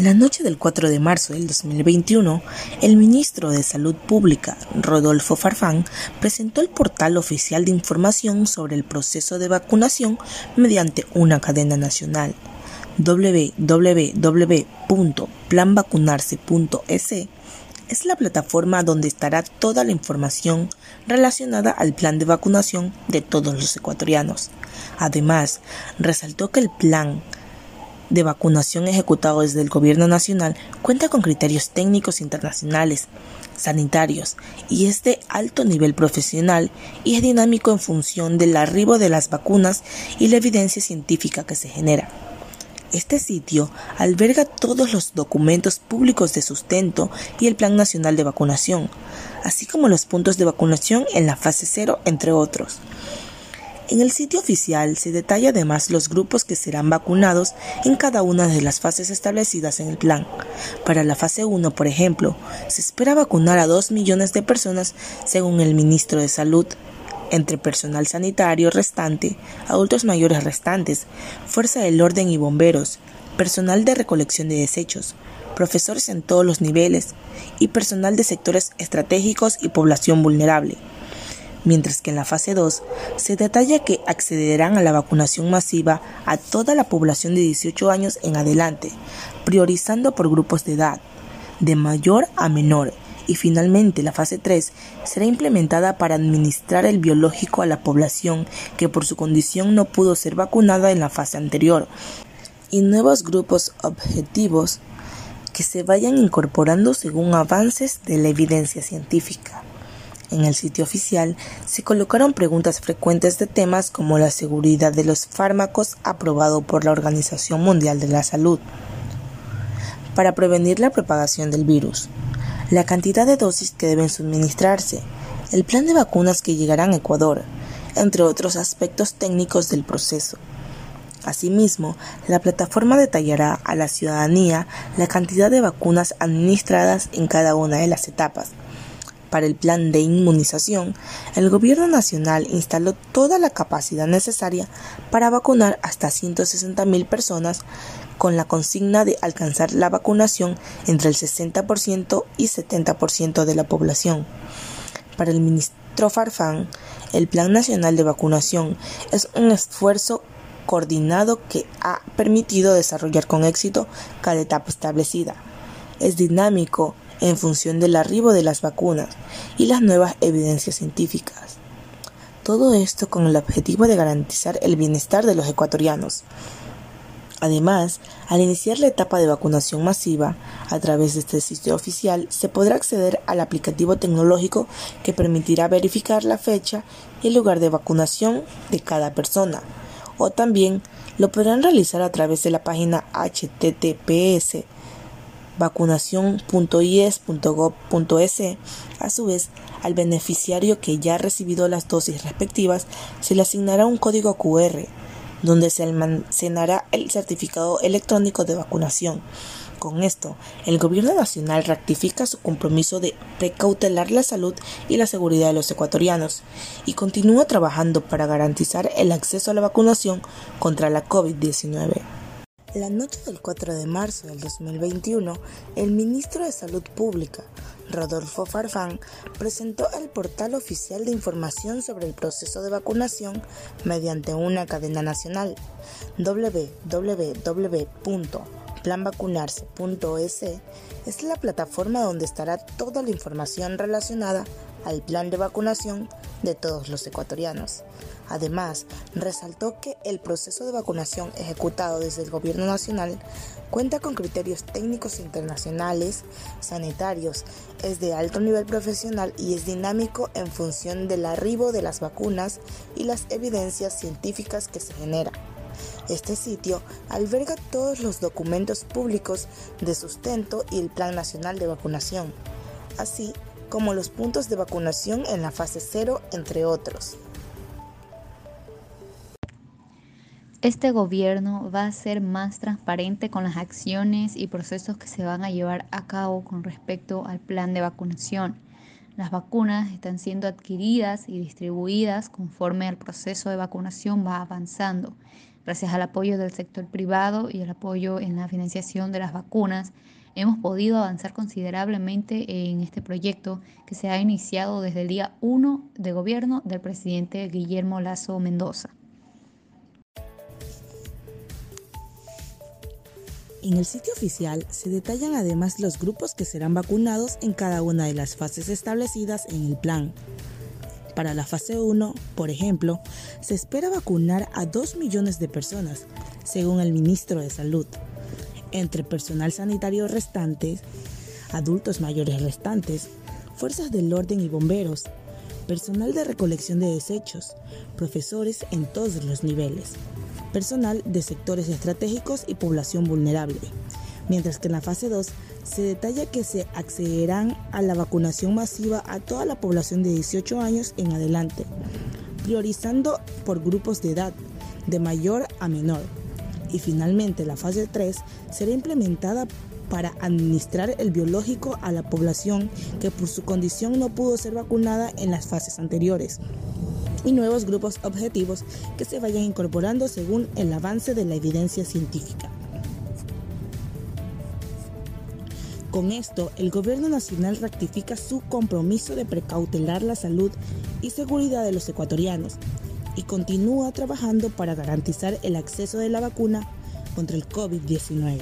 La noche del 4 de marzo del 2021, el ministro de Salud Pública, Rodolfo Farfán, presentó el portal oficial de información sobre el proceso de vacunación mediante una cadena nacional www.planvacunarse.es es la plataforma donde estará toda la información relacionada al plan de vacunación de todos los ecuatorianos. Además, resaltó que el plan de vacunación ejecutado desde el Gobierno Nacional cuenta con criterios técnicos internacionales, sanitarios y es de alto nivel profesional y es dinámico en función del arribo de las vacunas y la evidencia científica que se genera. Este sitio alberga todos los documentos públicos de sustento y el Plan Nacional de Vacunación, así como los puntos de vacunación en la fase cero, entre otros. En el sitio oficial se detalla además los grupos que serán vacunados en cada una de las fases establecidas en el plan. Para la fase 1, por ejemplo, se espera vacunar a 2 millones de personas según el ministro de Salud, entre personal sanitario restante, adultos mayores restantes, fuerza del orden y bomberos, personal de recolección de desechos, profesores en todos los niveles y personal de sectores estratégicos y población vulnerable mientras que en la fase 2 se detalla que accederán a la vacunación masiva a toda la población de 18 años en adelante, priorizando por grupos de edad, de mayor a menor, y finalmente la fase 3 será implementada para administrar el biológico a la población que por su condición no pudo ser vacunada en la fase anterior, y nuevos grupos objetivos que se vayan incorporando según avances de la evidencia científica. En el sitio oficial se colocaron preguntas frecuentes de temas como la seguridad de los fármacos aprobado por la Organización Mundial de la Salud para prevenir la propagación del virus, la cantidad de dosis que deben suministrarse, el plan de vacunas que llegarán a Ecuador, entre otros aspectos técnicos del proceso. Asimismo, la plataforma detallará a la ciudadanía la cantidad de vacunas administradas en cada una de las etapas, para el plan de inmunización, el Gobierno Nacional instaló toda la capacidad necesaria para vacunar hasta 160.000 personas con la consigna de alcanzar la vacunación entre el 60% y 70% de la población. Para el ministro Farfán, el Plan Nacional de Vacunación es un esfuerzo coordinado que ha permitido desarrollar con éxito cada etapa establecida. Es dinámico en función del arribo de las vacunas y las nuevas evidencias científicas. Todo esto con el objetivo de garantizar el bienestar de los ecuatorianos. Además, al iniciar la etapa de vacunación masiva, a través de este sitio oficial se podrá acceder al aplicativo tecnológico que permitirá verificar la fecha y el lugar de vacunación de cada persona, o también lo podrán realizar a través de la página https vacunación.ies.gov.es. A su vez, al beneficiario que ya ha recibido las dosis respectivas se le asignará un código QR donde se almacenará el certificado electrónico de vacunación. Con esto, el Gobierno Nacional rectifica su compromiso de precautelar la salud y la seguridad de los ecuatorianos y continúa trabajando para garantizar el acceso a la vacunación contra la COVID-19. La noche del 4 de marzo del 2021, el ministro de Salud Pública, Rodolfo Farfán, presentó el portal oficial de información sobre el proceso de vacunación mediante una cadena nacional www.planvacunarse.es es la plataforma donde estará toda la información relacionada al plan de vacunación de todos los ecuatorianos. Además, resaltó que el proceso de vacunación ejecutado desde el Gobierno Nacional cuenta con criterios técnicos internacionales, sanitarios, es de alto nivel profesional y es dinámico en función del arribo de las vacunas y las evidencias científicas que se generan. Este sitio alberga todos los documentos públicos de sustento y el Plan Nacional de Vacunación, así como los puntos de vacunación en la fase 0, entre otros. Este gobierno va a ser más transparente con las acciones y procesos que se van a llevar a cabo con respecto al plan de vacunación. Las vacunas están siendo adquiridas y distribuidas conforme el proceso de vacunación va avanzando. Gracias al apoyo del sector privado y el apoyo en la financiación de las vacunas, hemos podido avanzar considerablemente en este proyecto que se ha iniciado desde el día 1 de gobierno del presidente Guillermo Lazo Mendoza. En el sitio oficial se detallan además los grupos que serán vacunados en cada una de las fases establecidas en el plan. Para la fase 1, por ejemplo, se espera vacunar a 2 millones de personas, según el ministro de Salud, entre personal sanitario restante, adultos mayores restantes, fuerzas del orden y bomberos, personal de recolección de desechos, profesores en todos los niveles personal de sectores estratégicos y población vulnerable, mientras que en la fase 2 se detalla que se accederán a la vacunación masiva a toda la población de 18 años en adelante, priorizando por grupos de edad, de mayor a menor. Y finalmente la fase 3 será implementada para administrar el biológico a la población que por su condición no pudo ser vacunada en las fases anteriores y nuevos grupos objetivos que se vayan incorporando según el avance de la evidencia científica. Con esto, el Gobierno Nacional rectifica su compromiso de precautelar la salud y seguridad de los ecuatorianos y continúa trabajando para garantizar el acceso de la vacuna contra el COVID-19.